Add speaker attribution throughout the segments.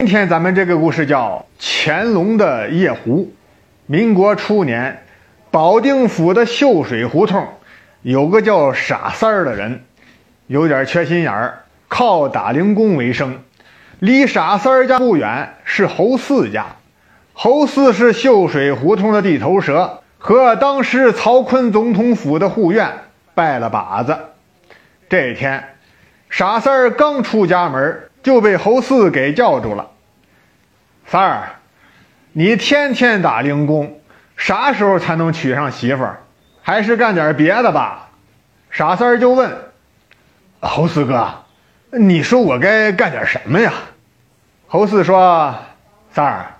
Speaker 1: 今天咱们这个故事叫乾隆的夜壶。民国初年，保定府的秀水胡同有个叫傻三儿的人，有点缺心眼儿，靠打零工为生。离傻三儿家不远是侯四家，侯四是秀水胡同的地头蛇，和当时曹锟总统府的护院拜了把子。这天，傻三儿刚出家门，就被侯四给叫住了。三儿，你天天打零工，啥时候才能娶上媳妇儿？还是干点别的吧？傻三儿就问侯四哥：“你说我该干点什么呀？”侯四说：“三儿，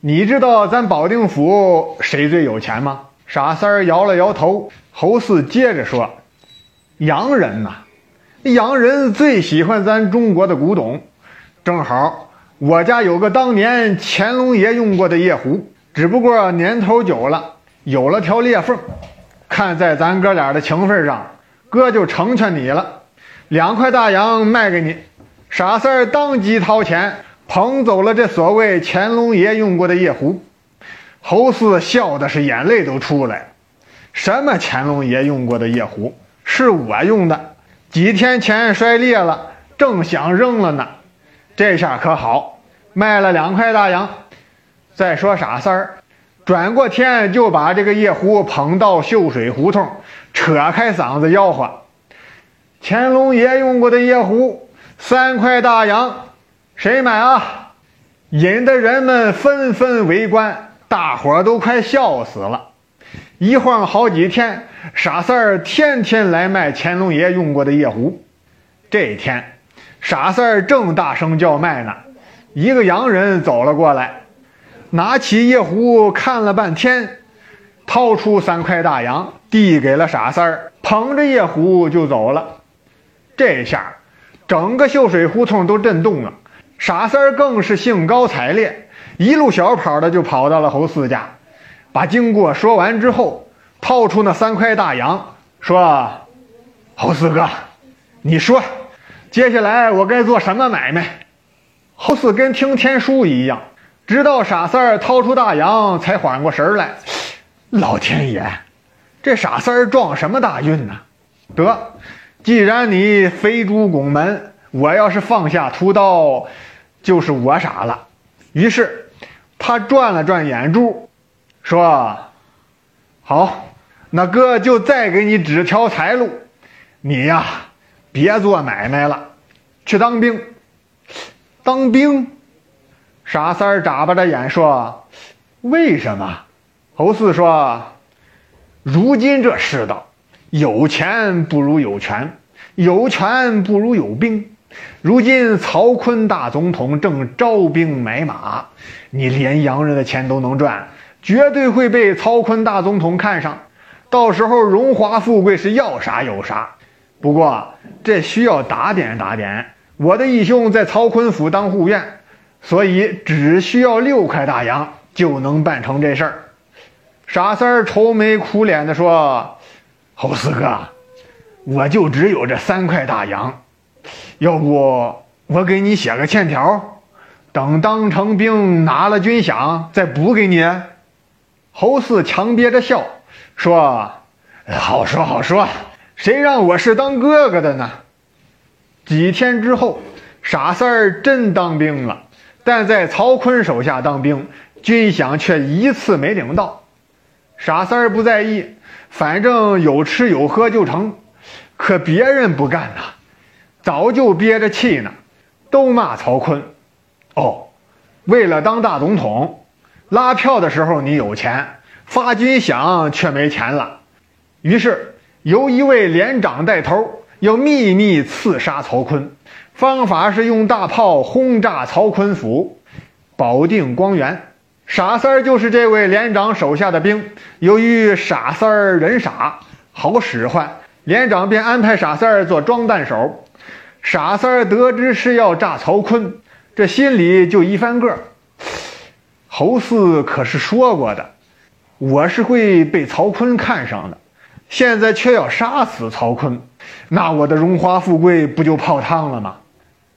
Speaker 1: 你知道咱保定府谁最有钱吗？”傻三儿摇了摇头。侯四接着说：“洋人呐，洋人最喜欢咱中国的古董，正好。”我家有个当年乾隆爷用过的夜壶，只不过年头久了，有了条裂缝。看在咱哥俩的情分上，哥就成全你了，两块大洋卖给你。傻三儿当即掏钱捧走了这所谓乾隆爷用过的夜壶。侯四笑的是眼泪都出来了。什么乾隆爷用过的夜壶？是我用的，几天前摔裂了，正想扔了呢。这下可好，卖了两块大洋。再说傻三儿，转过天就把这个夜壶捧到秀水胡同，扯开嗓子吆喝：“乾隆爷用过的夜壶，三块大洋，谁买啊？”引得人们纷纷围观，大伙儿都快笑死了。一晃好几天，傻三儿天天来卖乾隆爷用过的夜壶。这一天。傻三儿正大声叫卖呢，一个洋人走了过来，拿起夜壶看了半天，掏出三块大洋递给了傻三儿，捧着夜壶就走了。这下，整个秀水胡同都震动了。傻三儿更是兴高采烈，一路小跑的就跑到了侯四家，把经过说完之后，掏出那三块大洋，说：“侯四哥，你说。”接下来我该做什么买卖？侯四跟听天书一样，直到傻三儿掏出大洋，才缓过神来。老天爷，这傻三儿撞什么大运呢？得，既然你飞猪拱门，我要是放下屠刀，就是我傻了。于是他转了转眼珠，说：“好，那哥就再给你指条财路，你呀。”别做买卖了，去当兵。当兵，傻三儿眨巴着眼说：“为什么？”侯四说：“如今这世道，有钱不如有权，有权不如有兵。如今曹锟大总统正招兵买马，你连洋人的钱都能赚，绝对会被曹锟大总统看上，到时候荣华富贵是要啥有啥。”不过这需要打点打点。我的义兄在曹锟府当护院，所以只需要六块大洋就能办成这事儿。傻三儿愁眉苦脸地说：“侯四哥，我就只有这三块大洋，要不我给你写个欠条，等当成兵拿了军饷再补给你。”侯四强憋着笑说：“好说好说。”谁让我是当哥哥的呢？几天之后，傻三儿真当兵了，但在曹锟手下当兵，军饷却一次没领到。傻三儿不在意，反正有吃有喝就成。可别人不干呐，早就憋着气呢，都骂曹锟。哦，为了当大总统，拉票的时候你有钱，发军饷却没钱了。于是。由一位连长带头，要秘密刺杀曹锟，方法是用大炮轰炸曹锟府，保定光源。傻三儿就是这位连长手下的兵。由于傻三儿人傻，好使唤，连长便安排傻三儿做装弹手。傻三儿得知是要炸曹锟，这心里就一翻个。侯四可是说过的，我是会被曹锟看上的。现在却要杀死曹锟，那我的荣华富贵不就泡汤了吗？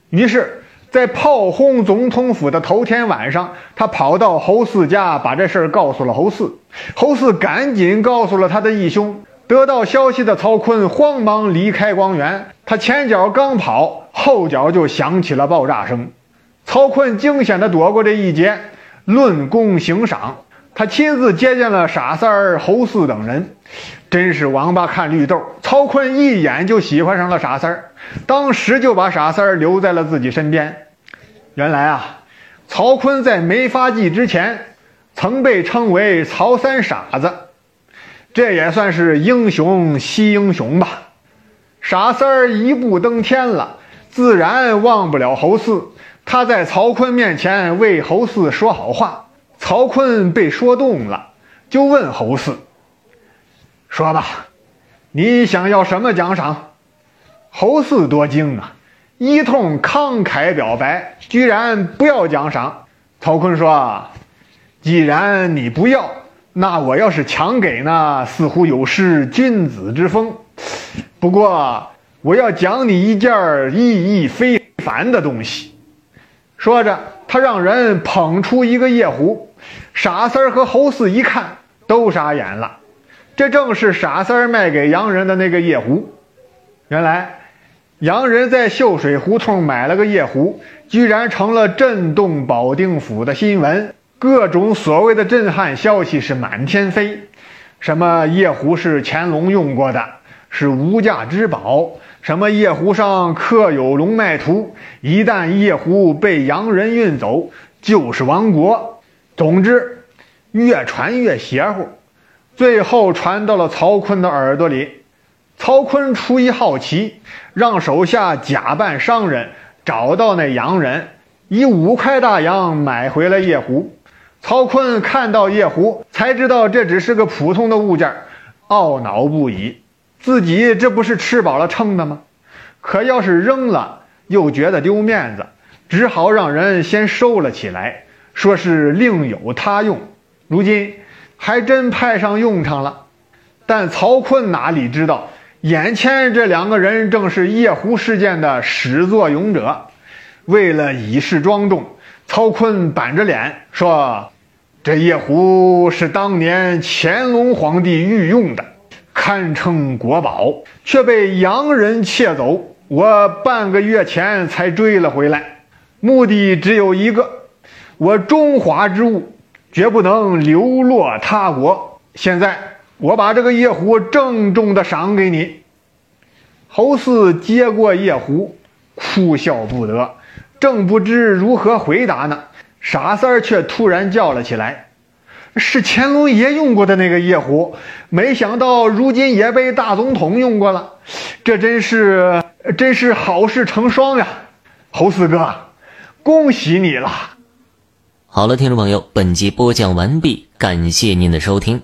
Speaker 1: 于是，在炮轰总统府的头天晚上，他跑到侯四家，把这事儿告诉了侯四。侯四赶紧告诉了他的义兄。得到消息的曹锟慌忙离开光源，他前脚刚跑，后脚就响起了爆炸声。曹锟惊险地躲过这一劫，论功行赏，他亲自接见了傻三儿、侯四等人。真是王八看绿豆，曹锟一眼就喜欢上了傻三儿，当时就把傻三儿留在了自己身边。原来啊，曹锟在没发迹之前，曾被称为“曹三傻子”。这也算是英雄惜英雄吧。傻三儿一步登天了，自然忘不了侯四。他在曹锟面前为侯四说好话，曹锟被说动了，就问侯四：“说吧，你想要什么奖赏？”侯四多惊啊，一通慷慨表白，居然不要奖赏。曹锟说：“既然你不要。”那我要是强给呢，似乎有失君子之风。不过我要奖你一件意义非凡的东西。说着，他让人捧出一个夜壶。傻三儿和侯四一看，都傻眼了。这正是傻三儿卖给洋人的那个夜壶。原来，洋人在秀水胡同买了个夜壶，居然成了震动保定府的新闻。各种所谓的震撼消息是满天飞，什么夜壶是乾隆用过的，是无价之宝；什么夜壶上刻有龙脉图，一旦夜壶被洋人运走，就是亡国。总之，越传越邪乎，最后传到了曹锟的耳朵里。曹锟出于好奇，让手下假扮商人，找到那洋人，以五块大洋买回了夜壶。曹锟看到夜壶，才知道这只是个普通的物件，懊恼不已。自己这不是吃饱了撑的吗？可要是扔了，又觉得丢面子，只好让人先收了起来，说是另有他用。如今还真派上用场了。但曹锟哪里知道，眼前这两个人正是夜壶事件的始作俑者。为了以示庄重，曹锟板着脸说。这夜壶是当年乾隆皇帝御用的，堪称国宝，却被洋人窃走。我半个月前才追了回来，目的只有一个：我中华之物绝不能流落他国。现在我把这个夜壶郑重的赏给你。侯四接过夜壶，哭笑不得，正不知如何回答呢。傻三儿却突然叫了起来：“是乾隆爷用过的那个夜壶，没想到如今也被大总统用过了，这真是真是好事成双呀！侯四哥，恭喜你了！”
Speaker 2: 好了，听众朋友，本集播讲完毕，感谢您的收听。